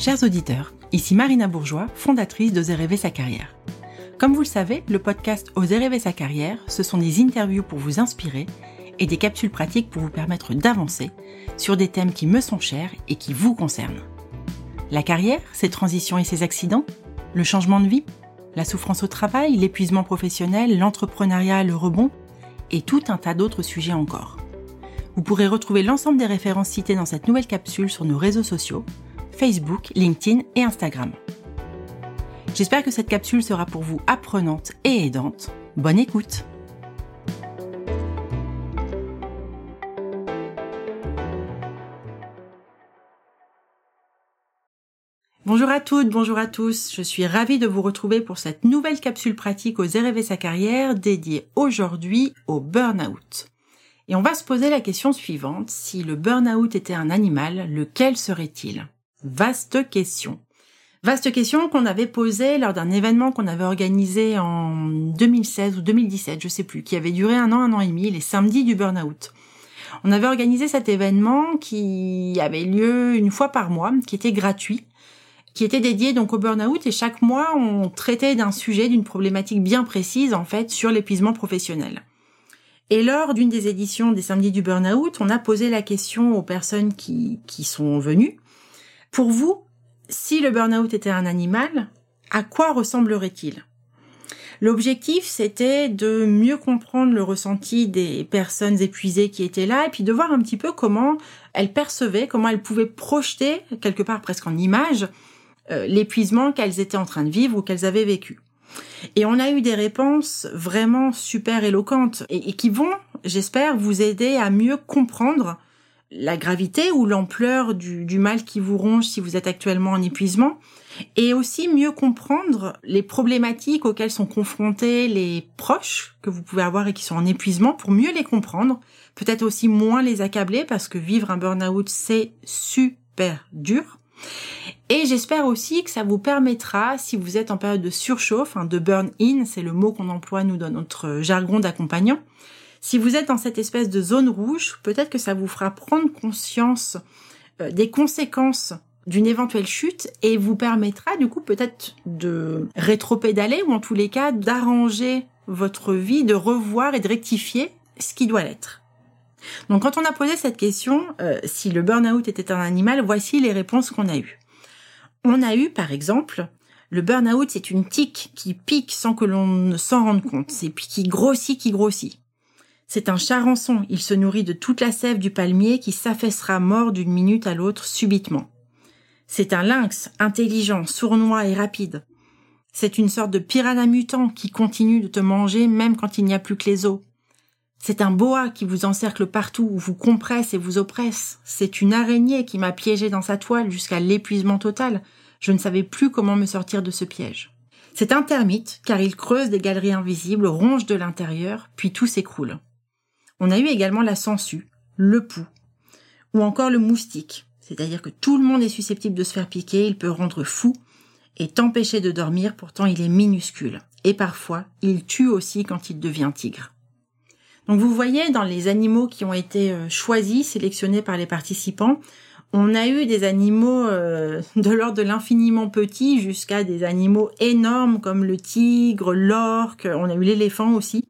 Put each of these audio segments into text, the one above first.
Chers auditeurs, ici Marina Bourgeois, fondatrice d'Oser rêver sa carrière. Comme vous le savez, le podcast Oser rêver sa carrière, ce sont des interviews pour vous inspirer et des capsules pratiques pour vous permettre d'avancer sur des thèmes qui me sont chers et qui vous concernent. La carrière, ses transitions et ses accidents, le changement de vie, la souffrance au travail, l'épuisement professionnel, l'entrepreneuriat, le rebond, et tout un tas d'autres sujets encore. Vous pourrez retrouver l'ensemble des références citées dans cette nouvelle capsule sur nos réseaux sociaux, Facebook, LinkedIn et Instagram. J'espère que cette capsule sera pour vous apprenante et aidante. Bonne écoute Bonjour à toutes, bonjour à tous. Je suis ravie de vous retrouver pour cette nouvelle capsule pratique aux rêver sa carrière dédiée aujourd'hui au burn-out. Et on va se poser la question suivante. Si le burn-out était un animal, lequel serait-il? Vaste question. Vaste question qu'on avait posée lors d'un événement qu'on avait organisé en 2016 ou 2017, je sais plus, qui avait duré un an, un an et demi, les samedis du burn-out. On avait organisé cet événement qui avait lieu une fois par mois, qui était gratuit qui était dédié donc au burn-out et chaque mois on traitait d'un sujet, d'une problématique bien précise en fait sur l'épuisement professionnel. Et lors d'une des éditions des samedis du burn-out, on a posé la question aux personnes qui, qui sont venues. Pour vous, si le burn-out était un animal, à quoi ressemblerait-il? L'objectif, c'était de mieux comprendre le ressenti des personnes épuisées qui étaient là et puis de voir un petit peu comment elles percevaient, comment elles pouvaient projeter, quelque part presque en image, euh, l'épuisement qu'elles étaient en train de vivre ou qu'elles avaient vécu. Et on a eu des réponses vraiment super éloquentes et, qui vont, j'espère, vous aider à mieux comprendre la gravité ou l'ampleur du, du, mal qui vous ronge si vous êtes actuellement en épuisement, et aussi mieux comprendre les problématiques auxquelles sont confrontés les proches que vous pouvez avoir et qui sont en épuisement pour mieux les comprendre, peut-être aussi moins les accabler parce que vivre un burn-out c'est super dur. Et j'espère aussi que ça vous permettra, si vous êtes en période de surchauffe, hein, de burn-in, c'est le mot qu'on emploie nous dans notre jargon d'accompagnant, si vous êtes dans cette espèce de zone rouge, peut-être que ça vous fera prendre conscience euh, des conséquences d'une éventuelle chute et vous permettra du coup peut-être de rétro-pédaler ou en tous les cas d'arranger votre vie, de revoir et de rectifier ce qui doit l'être. Donc quand on a posé cette question, euh, si le burn-out était un animal, voici les réponses qu'on a eues. On a eu par exemple, le burn-out c'est une tique qui pique sans que l'on ne s'en rende compte, c'est qui grossit, qui grossit. C'est un charançon, il se nourrit de toute la sève du palmier qui s'affaissera mort d'une minute à l'autre subitement. C'est un lynx, intelligent, sournois et rapide. C'est une sorte de piranha mutant qui continue de te manger même quand il n'y a plus que les os. C'est un boa qui vous encercle partout, vous compresse et vous oppresse. C'est une araignée qui m'a piégé dans sa toile jusqu'à l'épuisement total. Je ne savais plus comment me sortir de ce piège. C'est un termite, car il creuse des galeries invisibles, ronge de l'intérieur, puis tout s'écroule. On a eu également la sangsue, le pouls, ou encore le moustique, c'est-à-dire que tout le monde est susceptible de se faire piquer, il peut rendre fou et t'empêcher de dormir, pourtant il est minuscule. Et parfois, il tue aussi quand il devient tigre. Donc vous voyez, dans les animaux qui ont été euh, choisis, sélectionnés par les participants, on a eu des animaux euh, de l'ordre de l'infiniment petit jusqu'à des animaux énormes comme le tigre, l'orque, on a eu l'éléphant aussi.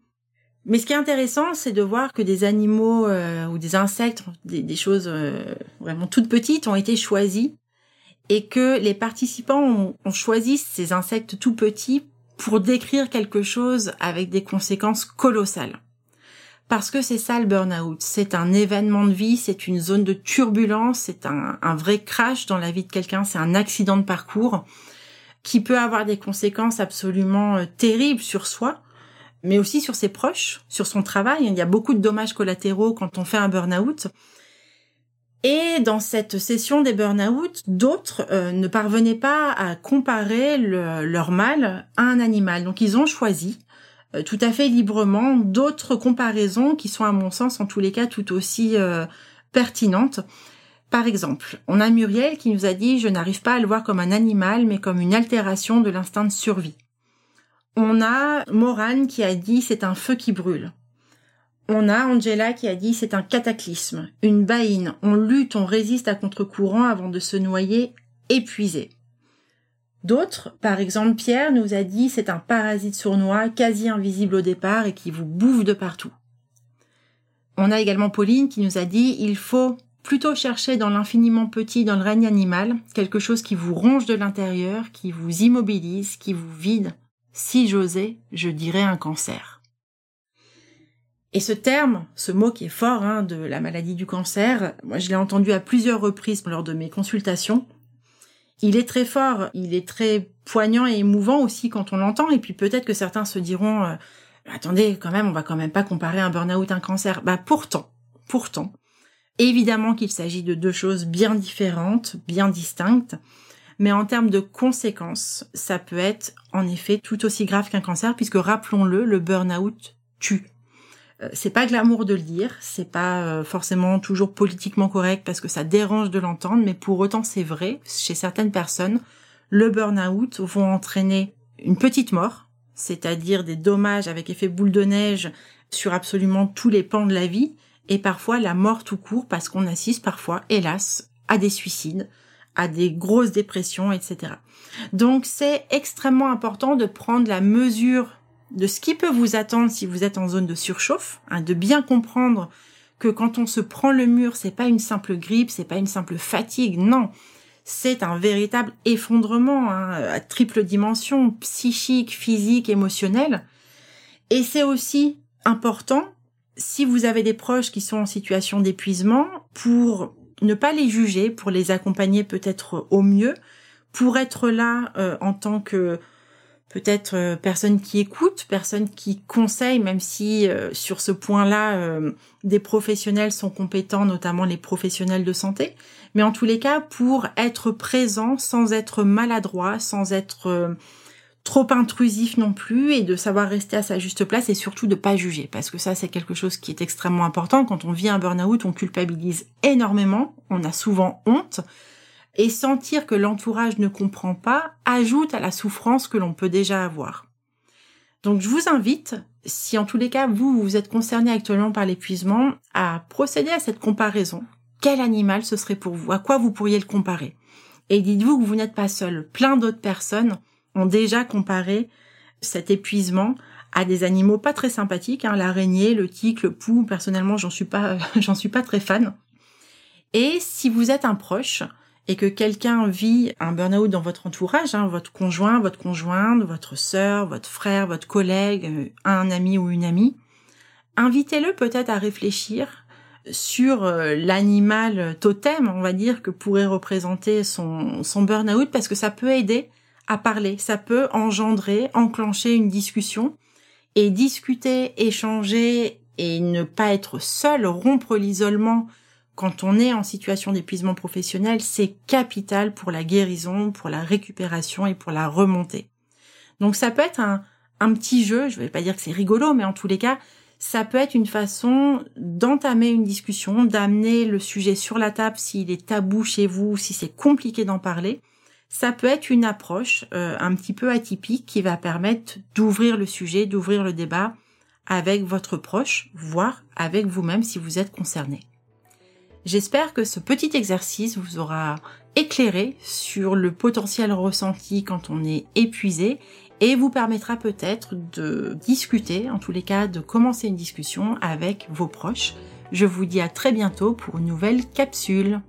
Mais ce qui est intéressant, c'est de voir que des animaux euh, ou des insectes, des, choses vraiment toutes petites ont été choisis et que les participants ont, ont choisi ces insectes tout petits pour décrire quelque chose avec des conséquences colossales. Parce que c'est ça le burn-out. C'est un événement de vie, c'est une zone de turbulence, c'est un, vrai crash dans la vie de quelqu'un, c'est un accident de parcours qui peut avoir des conséquences absolument euh, terribles sur soi, mais aussi sur ses proches, sur son travail. Il y a beaucoup de dommages collatéraux quand on fait un burn-out. Et dans cette session des burn-out, d'autres euh, ne parvenaient pas à comparer leur mal à un animal. Donc ils ont choisi tout à fait librement d'autres comparaisons qui sont à mon sens en tous les cas tout aussi euh, pertinentes. Par exemple, on a Muriel qui nous a dit je n'arrive pas à le voir comme un animal mais comme une altération de l'instinct de survie. On a Morane qui a dit c'est un feu qui brûle. On a Angela qui a dit c'est un cataclysme, une baïne, on lutte, on résiste à contre-courant avant de se noyer épuisé. D'autres, par exemple Pierre, nous a dit c'est un parasite sournois, quasi invisible au départ et qui vous bouffe de partout. On a également Pauline qui nous a dit il faut plutôt chercher dans l'infiniment petit, dans le règne animal, quelque chose qui vous ronge de l'intérieur, qui vous immobilise, qui vous vide. Si j'osais, je dirais un cancer. Et ce terme, ce mot qui est fort hein, de la maladie du cancer, moi je l'ai entendu à plusieurs reprises lors de mes consultations, il est très fort, il est très poignant et émouvant aussi quand on l'entend. Et puis peut-être que certains se diront, euh, attendez, quand même, on va quand même pas comparer un burn-out, un cancer. Bah pourtant, pourtant, évidemment qu'il s'agit de deux choses bien différentes, bien distinctes. Mais en termes de conséquences, ça peut être en effet tout aussi grave qu'un cancer, puisque rappelons-le, le burn-out tue. Euh, c'est pas glamour de le dire, c'est pas euh, forcément toujours politiquement correct parce que ça dérange de l'entendre, mais pour autant c'est vrai, chez certaines personnes, le burn-out vont entraîner une petite mort, c'est-à-dire des dommages avec effet boule de neige sur absolument tous les pans de la vie, et parfois la mort tout court parce qu'on assiste parfois, hélas, à des suicides, à des grosses dépressions, etc. Donc c'est extrêmement important de prendre la mesure de ce qui peut vous attendre si vous êtes en zone de surchauffe, hein, de bien comprendre que quand on se prend le mur, c'est pas une simple grippe, c'est pas une simple fatigue, non, c'est un véritable effondrement hein, à triple dimension, psychique, physique, émotionnel. Et c'est aussi important, si vous avez des proches qui sont en situation d'épuisement, pour ne pas les juger, pour les accompagner peut-être au mieux, pour être là euh, en tant que peut-être euh, personne qui écoute, personne qui conseille, même si euh, sur ce point-là, euh, des professionnels sont compétents, notamment les professionnels de santé. Mais en tous les cas, pour être présent sans être maladroit, sans être trop intrusif non plus, et de savoir rester à sa juste place et surtout de pas juger, parce que ça c'est quelque chose qui est extrêmement important. Quand on vit un burn-out, on culpabilise énormément, on a souvent honte et sentir que l'entourage ne comprend pas ajoute à la souffrance que l'on peut déjà avoir. Donc je vous invite, si en tous les cas vous vous êtes concerné actuellement par l'épuisement, à procéder à cette comparaison. Quel animal ce serait pour vous? À quoi vous pourriez le comparer? Et dites-vous que vous n'êtes pas seul. Plein d'autres personnes ont déjà comparé cet épuisement à des animaux pas très sympathiques, hein, l'araignée, le tic, le pou. Personnellement, j'en suis pas, j'en suis pas très fan. Et si vous êtes un proche, et que quelqu'un vit un burn-out dans votre entourage, hein, votre conjoint, votre conjointe, votre sœur, votre frère, votre collègue, euh, un ami ou une amie, invitez-le peut-être à réfléchir sur euh, l'animal totem, on va dire, que pourrait représenter son, son burn-out, parce que ça peut aider à parler, ça peut engendrer, enclencher une discussion, et discuter, échanger, et ne pas être seul, rompre l'isolement quand on est en situation d'épuisement professionnel, c'est capital pour la guérison, pour la récupération et pour la remontée. Donc ça peut être un, petit jeu, je ne vais pas dire que c'est rigolo, mais en tous les cas, ça peut être une façon d'entamer une discussion, d'amener le sujet sur la table s'il est tabou chez vous, si c'est compliqué d'en parler. Ça peut être une approche euh, un petit peu atypique qui va permettre d'ouvrir le sujet, d'ouvrir le débat avec votre proche, voire avec vous-même si vous êtes concerné. J'espère que ce petit exercice vous aura éclairé sur le potentiel ressenti quand on est épuisé et vous permettra peut-être de discuter, en tous les cas de commencer une discussion avec vos proches. Je vous dis à très bientôt pour une nouvelle capsule.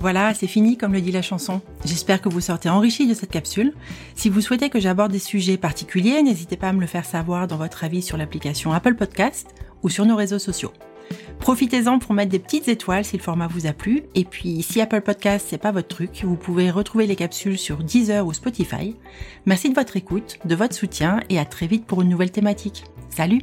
Voilà, c'est fini comme le dit la chanson. J'espère que vous sortez enrichi de cette capsule. Si vous souhaitez que j'aborde des sujets particuliers, n'hésitez pas à me le faire savoir dans votre avis sur l'application Apple Podcast ou sur nos réseaux sociaux. Profitez-en pour mettre des petites étoiles si le format vous a plu. Et puis, si Apple Podcast c'est pas votre truc, vous pouvez retrouver les capsules sur Deezer ou Spotify. Merci de votre écoute, de votre soutien et à très vite pour une nouvelle thématique. Salut!